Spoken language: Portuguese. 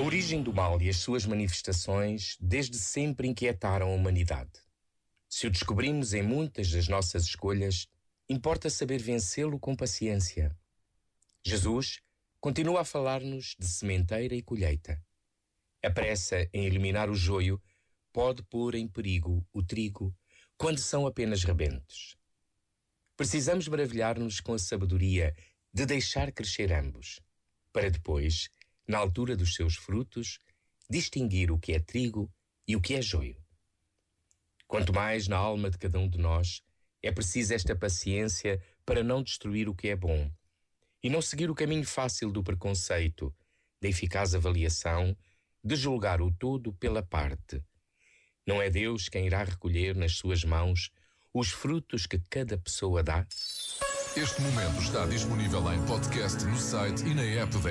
origem do mal e as suas manifestações desde sempre inquietaram a humanidade. Se o descobrimos em muitas das nossas escolhas, importa saber vencê-lo com paciência. Jesus continua a falar-nos de sementeira e colheita. A pressa em eliminar o joio pode pôr em perigo o trigo quando são apenas rebentos. Precisamos maravilhar-nos com a sabedoria de deixar crescer ambos, para depois na altura dos seus frutos, distinguir o que é trigo e o que é joio. Quanto mais na alma de cada um de nós, é preciso esta paciência para não destruir o que é bom e não seguir o caminho fácil do preconceito, da eficaz avaliação, de julgar o todo pela parte. Não é Deus quem irá recolher nas suas mãos os frutos que cada pessoa dá? Este momento está disponível em podcast no site e na app da